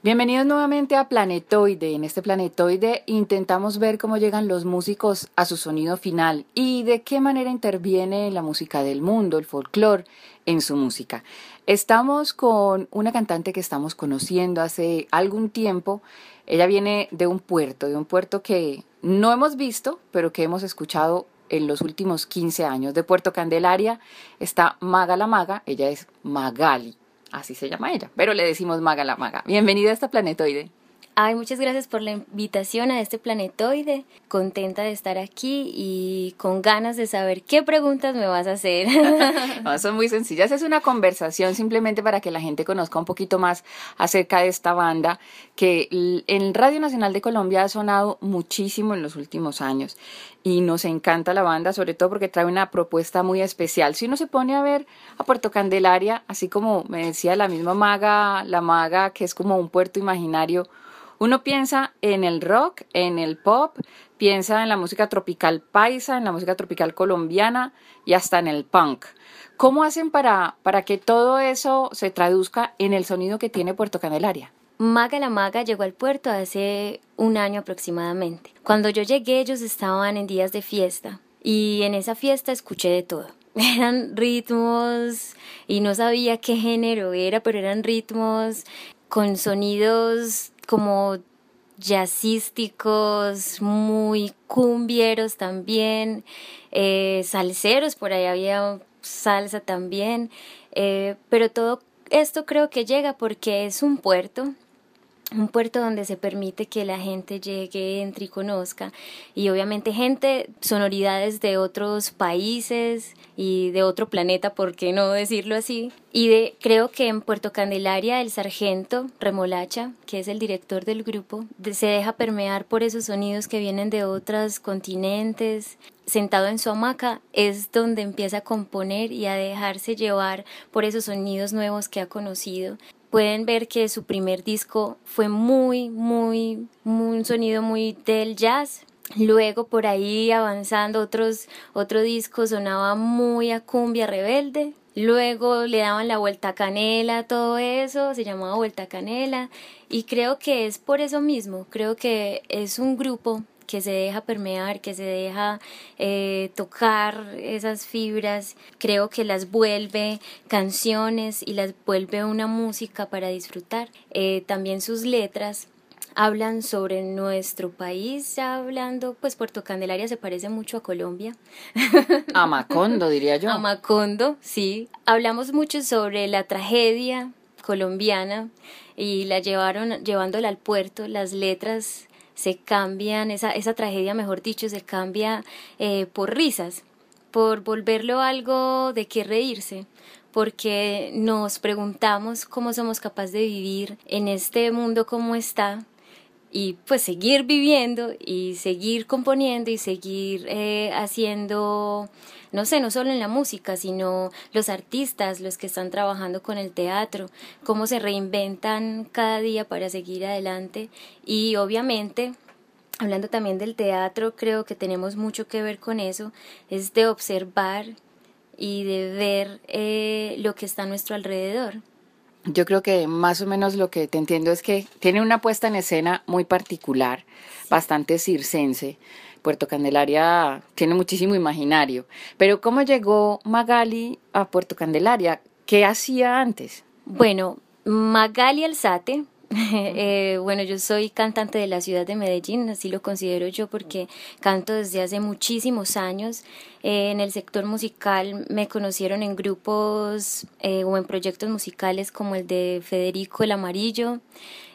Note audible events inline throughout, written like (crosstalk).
Bienvenidos nuevamente a Planetoide. En este Planetoide intentamos ver cómo llegan los músicos a su sonido final y de qué manera interviene la música del mundo, el folclore, en su música. Estamos con una cantante que estamos conociendo hace algún tiempo. Ella viene de un puerto, de un puerto que no hemos visto, pero que hemos escuchado en los últimos 15 años. De Puerto Candelaria está Maga la Maga, ella es Magali. Así se llama ella, pero le decimos maga la maga. Bienvenida a esta planetoide. Ay, muchas gracias por la invitación a este planetoide. Contenta de estar aquí y con ganas de saber qué preguntas me vas a hacer. (laughs) son muy sencillas. Es una conversación simplemente para que la gente conozca un poquito más acerca de esta banda que en Radio Nacional de Colombia ha sonado muchísimo en los últimos años. Y nos encanta la banda, sobre todo porque trae una propuesta muy especial. Si uno se pone a ver a Puerto Candelaria, así como me decía la misma maga, la maga, que es como un puerto imaginario, uno piensa en el rock, en el pop, piensa en la música tropical paisa, en la música tropical colombiana y hasta en el punk. ¿Cómo hacen para, para que todo eso se traduzca en el sonido que tiene Puerto Candelaria? Maga la Maga llegó al puerto hace un año aproximadamente. Cuando yo llegué ellos estaban en días de fiesta y en esa fiesta escuché de todo. (laughs) Eran ritmos y no sabía qué género era, pero eran ritmos con sonidos como jazzísticos, muy cumbieros también, eh, salseros, por ahí había salsa también, eh, pero todo esto creo que llega porque es un puerto, un puerto donde se permite que la gente llegue, entre y conozca. Y obviamente gente, sonoridades de otros países y de otro planeta, ¿por qué no decirlo así? Y de, creo que en Puerto Candelaria el sargento Remolacha, que es el director del grupo, se deja permear por esos sonidos que vienen de otros continentes. Sentado en su hamaca es donde empieza a componer y a dejarse llevar por esos sonidos nuevos que ha conocido pueden ver que su primer disco fue muy, muy, un sonido muy del jazz. Luego por ahí avanzando otros, otro disco sonaba muy a cumbia rebelde. Luego le daban la vuelta a canela, todo eso, se llamaba vuelta canela. Y creo que es por eso mismo, creo que es un grupo que se deja permear, que se deja eh, tocar esas fibras, creo que las vuelve canciones y las vuelve una música para disfrutar. Eh, también sus letras hablan sobre nuestro país, hablando, pues Puerto Candelaria se parece mucho a Colombia. (laughs) A Macondo, diría yo. A Macondo, sí. Hablamos mucho sobre la tragedia colombiana y la llevaron llevándola al puerto, las letras se cambian, esa, esa tragedia, mejor dicho, se cambia eh, por risas, por volverlo algo de qué reírse porque nos preguntamos cómo somos capaces de vivir en este mundo como está y pues seguir viviendo y seguir componiendo y seguir eh, haciendo no sé, no solo en la música, sino los artistas, los que están trabajando con el teatro, cómo se reinventan cada día para seguir adelante y obviamente Hablando también del teatro, creo que tenemos mucho que ver con eso, es de observar y de ver eh, lo que está a nuestro alrededor. Yo creo que más o menos lo que te entiendo es que tiene una puesta en escena muy particular, bastante circense. Puerto Candelaria tiene muchísimo imaginario. Pero ¿cómo llegó Magali a Puerto Candelaria? ¿Qué hacía antes? Bueno, Magali Alzate (laughs) eh, bueno, yo soy cantante de la ciudad de Medellín, así lo considero yo porque canto desde hace muchísimos años. Eh, en el sector musical me conocieron en grupos eh, o en proyectos musicales como el de Federico el Amarillo,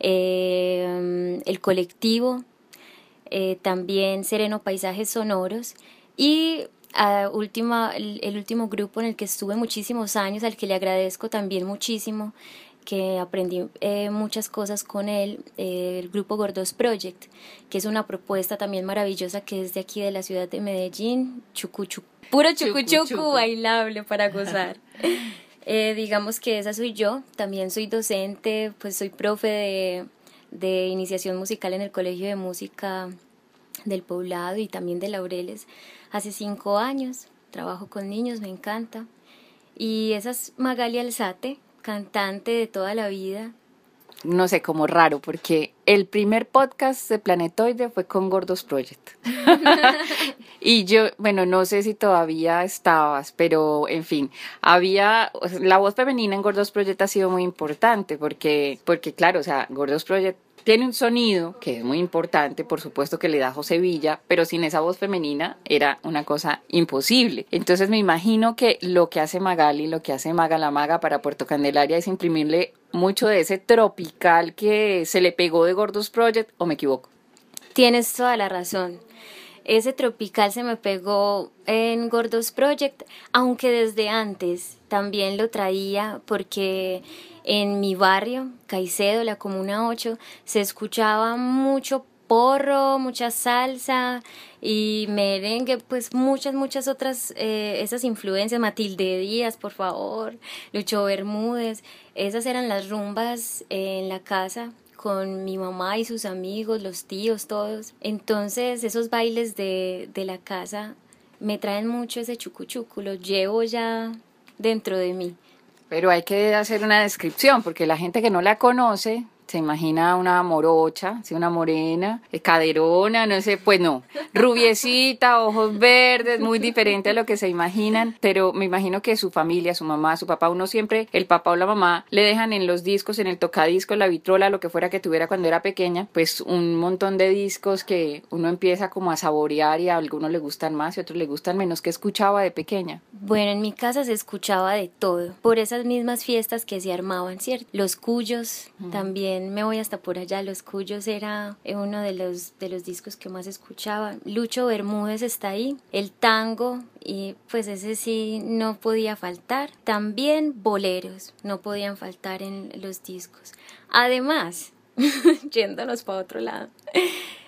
el colectivo, también Sereno Paisajes Sonoros y última, el, último grupo en el que estuve muchísimos años, al que le agradezco también muchísimo, que aprendí eh, muchas cosas con él, eh, el grupo Gordos Project, que es una propuesta también maravillosa que es de aquí de la ciudad de Medellín, chucu, puro chucu, chucu, bailable para gozar. (laughs) Eh, digamos que esa soy yo, también soy docente, pues soy profe de, de iniciación musical en el Colegio de Música del Poblado y también de Laureles hace cinco años. Trabajo con niños, me encanta. Y esa es Magali Alzate, cantante de toda la vida. no sé, como raro, porque el primer podcast de Planetoide fue con Gordos Project. (laughs) y yo, bueno, no sé si todavía estabas, pero en fin, había, la voz femenina en Gordos Project ha sido muy importante, porque, porque claro, o sea, Gordos Project tiene un sonido que es muy importante, por supuesto que le da José Villa, pero sin esa voz femenina era una cosa imposible. Entonces me imagino que lo que hace Magali, lo que hace Maga la Maga para Puerto Candelaria es imprimirle mucho de ese tropical que se le pegó de Gordos Project, o me equivoco. Tienes toda la razón. Ese tropical se me pegó en Gordos Project, aunque desde antes también lo traía porque en mi barrio, Caicedo, la Comuna 8, se escuchaba mucho porro, mucha salsa y merengue, pues muchas, muchas otras, eh, esas influencias, Matilde Díaz, por favor, Lucho Bermúdez, esas eran las rumbas en la casa con mi mamá y sus amigos, los tíos, todos. Entonces esos bailes de, de la casa me traen mucho ese chucuchucu, lo llevo ya dentro de mí. Pero hay que hacer una descripción, porque la gente que no la conoce se imagina una morocha, ¿sí? una morena, eh, caderona, no sé, pues no, rubiecita, ojos verdes, muy diferente a lo que se imaginan, pero me imagino que su familia, su mamá, su papá, uno siempre, el papá o la mamá, le dejan en los discos, en el tocadiscos, la vitrola, lo que fuera que tuviera cuando era pequeña, pues un montón de discos que uno empieza como a saborear y a algunos le gustan más y a otros le gustan menos. ¿Qué escuchaba de pequeña? Bueno, en mi casa se escuchaba de todo, por esas mismas fiestas que se armaban, ¿cierto? Los cuyos también me voy hasta por allá. Los Cuyos era uno de los, de los discos que más escuchaba. Lucho Bermúdez está ahí. El tango, y pues ese sí no podía faltar. También boleros no podían faltar en los discos. Además, (laughs) yéndonos para otro lado.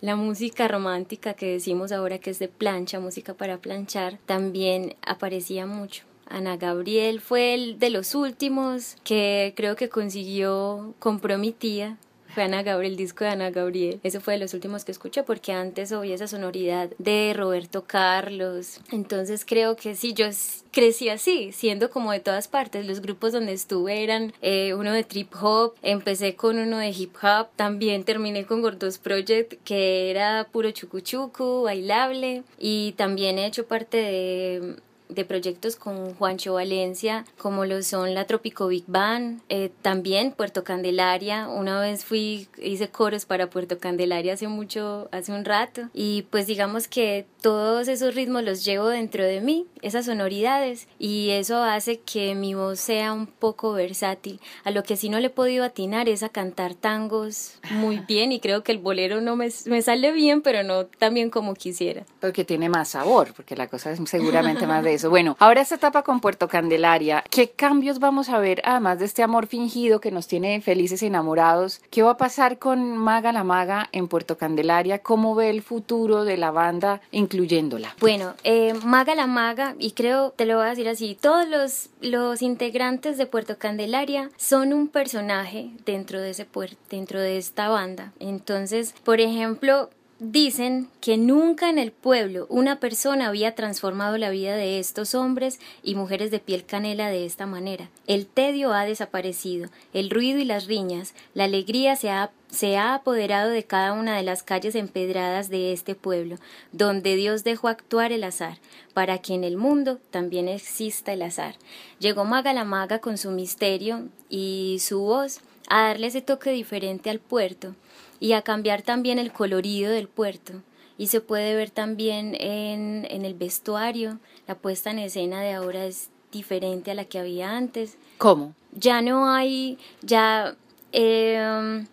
La música romántica que decimos ahora que es de plancha, música para planchar, también aparecía mucho. Ana Gabriel fue el de los últimos que creo que consiguió comprometía fue Ana Gabriel, el disco de Ana Gabriel. Eso fue de los últimos que escuché porque antes oía esa sonoridad de Roberto Carlos. Entonces creo que sí, yo crecí así, siendo como de todas partes. Los grupos donde estuve eran eh, uno de trip hop, empecé con uno de hip hop, también terminé con Gordos Project que era puro chucuchucu, bailable y también he hecho parte de de proyectos con Juancho Valencia, como lo son la Tropico Big Band, eh, también Puerto Candelaria. Una vez fui, hice coros para Puerto Candelaria hace mucho, hace un rato. Y pues digamos que todos esos ritmos los llevo dentro de mí, esas sonoridades, y eso hace que mi voz sea un poco versátil. A lo que sí no le he podido atinar es a cantar tangos muy (laughs) bien, y creo que el bolero no me, me sale bien, pero no tan bien como quisiera. Porque tiene más sabor, porque la cosa es seguramente más de eso. Bueno, ahora esta etapa con Puerto Candelaria, ¿qué cambios vamos a ver además de este amor fingido que nos tiene felices y enamorados? ¿Qué va a pasar con Maga la Maga en Puerto Candelaria? ¿Cómo ve el futuro de la banda incluyéndola? Bueno, eh, Maga la Maga, y creo, te lo voy a decir así, todos los, los integrantes de Puerto Candelaria son un personaje dentro de, ese dentro de esta banda. Entonces, por ejemplo, Dicen que nunca en el pueblo una persona había transformado la vida de estos hombres y mujeres de piel canela de esta manera. El tedio ha desaparecido, el ruido y las riñas, la alegría se ha, se ha apoderado de cada una de las calles empedradas de este pueblo, donde Dios dejó actuar el azar, para que en el mundo también exista el azar. Llegó Maga la Maga con su misterio y su voz a darle ese toque diferente al puerto y a cambiar también el colorido del puerto. Y se puede ver también en, en el vestuario, la puesta en escena de ahora es diferente a la que había antes. ¿Cómo? Ya no hay, ya, em,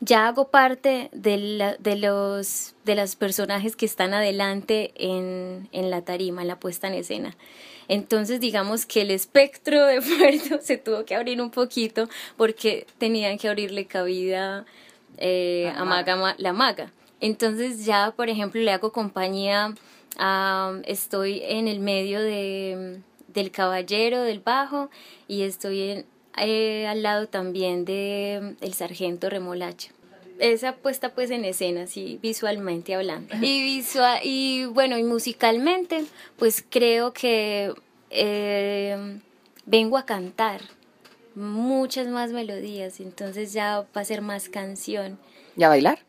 ya hago parte de, de, los, de los personajes que están adelante en, en la tarima, en la puesta en escena. Entonces digamos que el espectro de (laughs) puerto se tuvo que abrir un poquito porque tenían que abrirle cabida eh, a maga, la maga. Entonces ya, por ejemplo, le hago compañía, estoy en el medio de, del caballero, del bajo, y estoy eh, al lado también de el sargento remolacha esa puesta pues en escena, así visualmente hablando. Y, visual, y bueno, y musicalmente, pues creo que eh, vengo a cantar muchas más melodías, entonces ya va a ser más canción. ¿Y a bailar?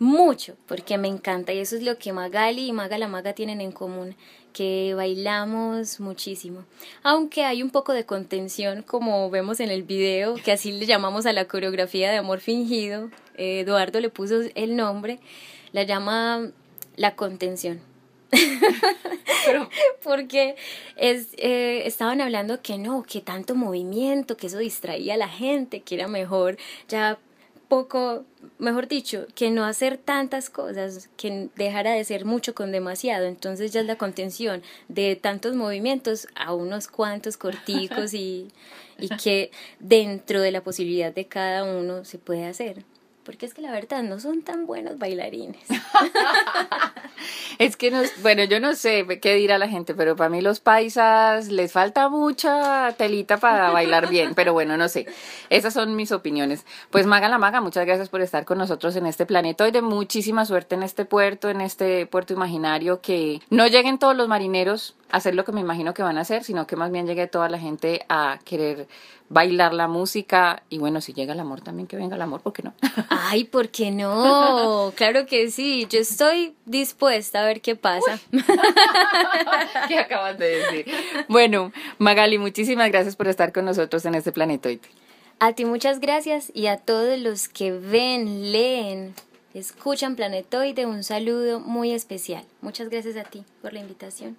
Mucho, porque me encanta y eso es lo que Magali y Maga la Maga tienen en común, que bailamos muchísimo. Aunque hay un poco de contención, como vemos en el video, que así le llamamos a la coreografía de amor fingido, eh, Eduardo le puso el nombre, la llama la contención. (laughs) Porque es, eh, estaban hablando que no, que tanto movimiento, que eso distraía a la gente, que era mejor ya poco, mejor dicho, que no hacer tantas cosas, que dejara de ser mucho con demasiado. Entonces ya es la contención de tantos movimientos a unos cuantos corticos y, y que (laughs) dentro de la posibilidad de cada uno se puede hacer porque es que la verdad no son tan buenos bailarines. (laughs) es que, no, bueno, yo no sé qué dirá la gente, pero para mí los paisas les falta mucha telita para bailar bien, pero bueno, no sé. Esas son mis opiniones. Pues Maga la Maga, muchas gracias por estar con nosotros en este planeta. Hoy de muchísima suerte en este puerto, en este puerto imaginario, que no lleguen todos los marineros a hacer lo que me imagino que van a hacer, sino que más bien llegue toda la gente a querer bailar la música y bueno, si llega el amor también que venga el amor, ¿por qué no? (laughs) Ay, ¿por qué no? Claro que sí, yo estoy dispuesta a ver qué pasa. (laughs) ¿Qué acabas de decir? Bueno, Magali, muchísimas gracias por estar con nosotros en este planetoide. A ti muchas gracias y a todos los que ven, leen, escuchan Planetoide, un saludo muy especial. Muchas gracias a ti por la invitación.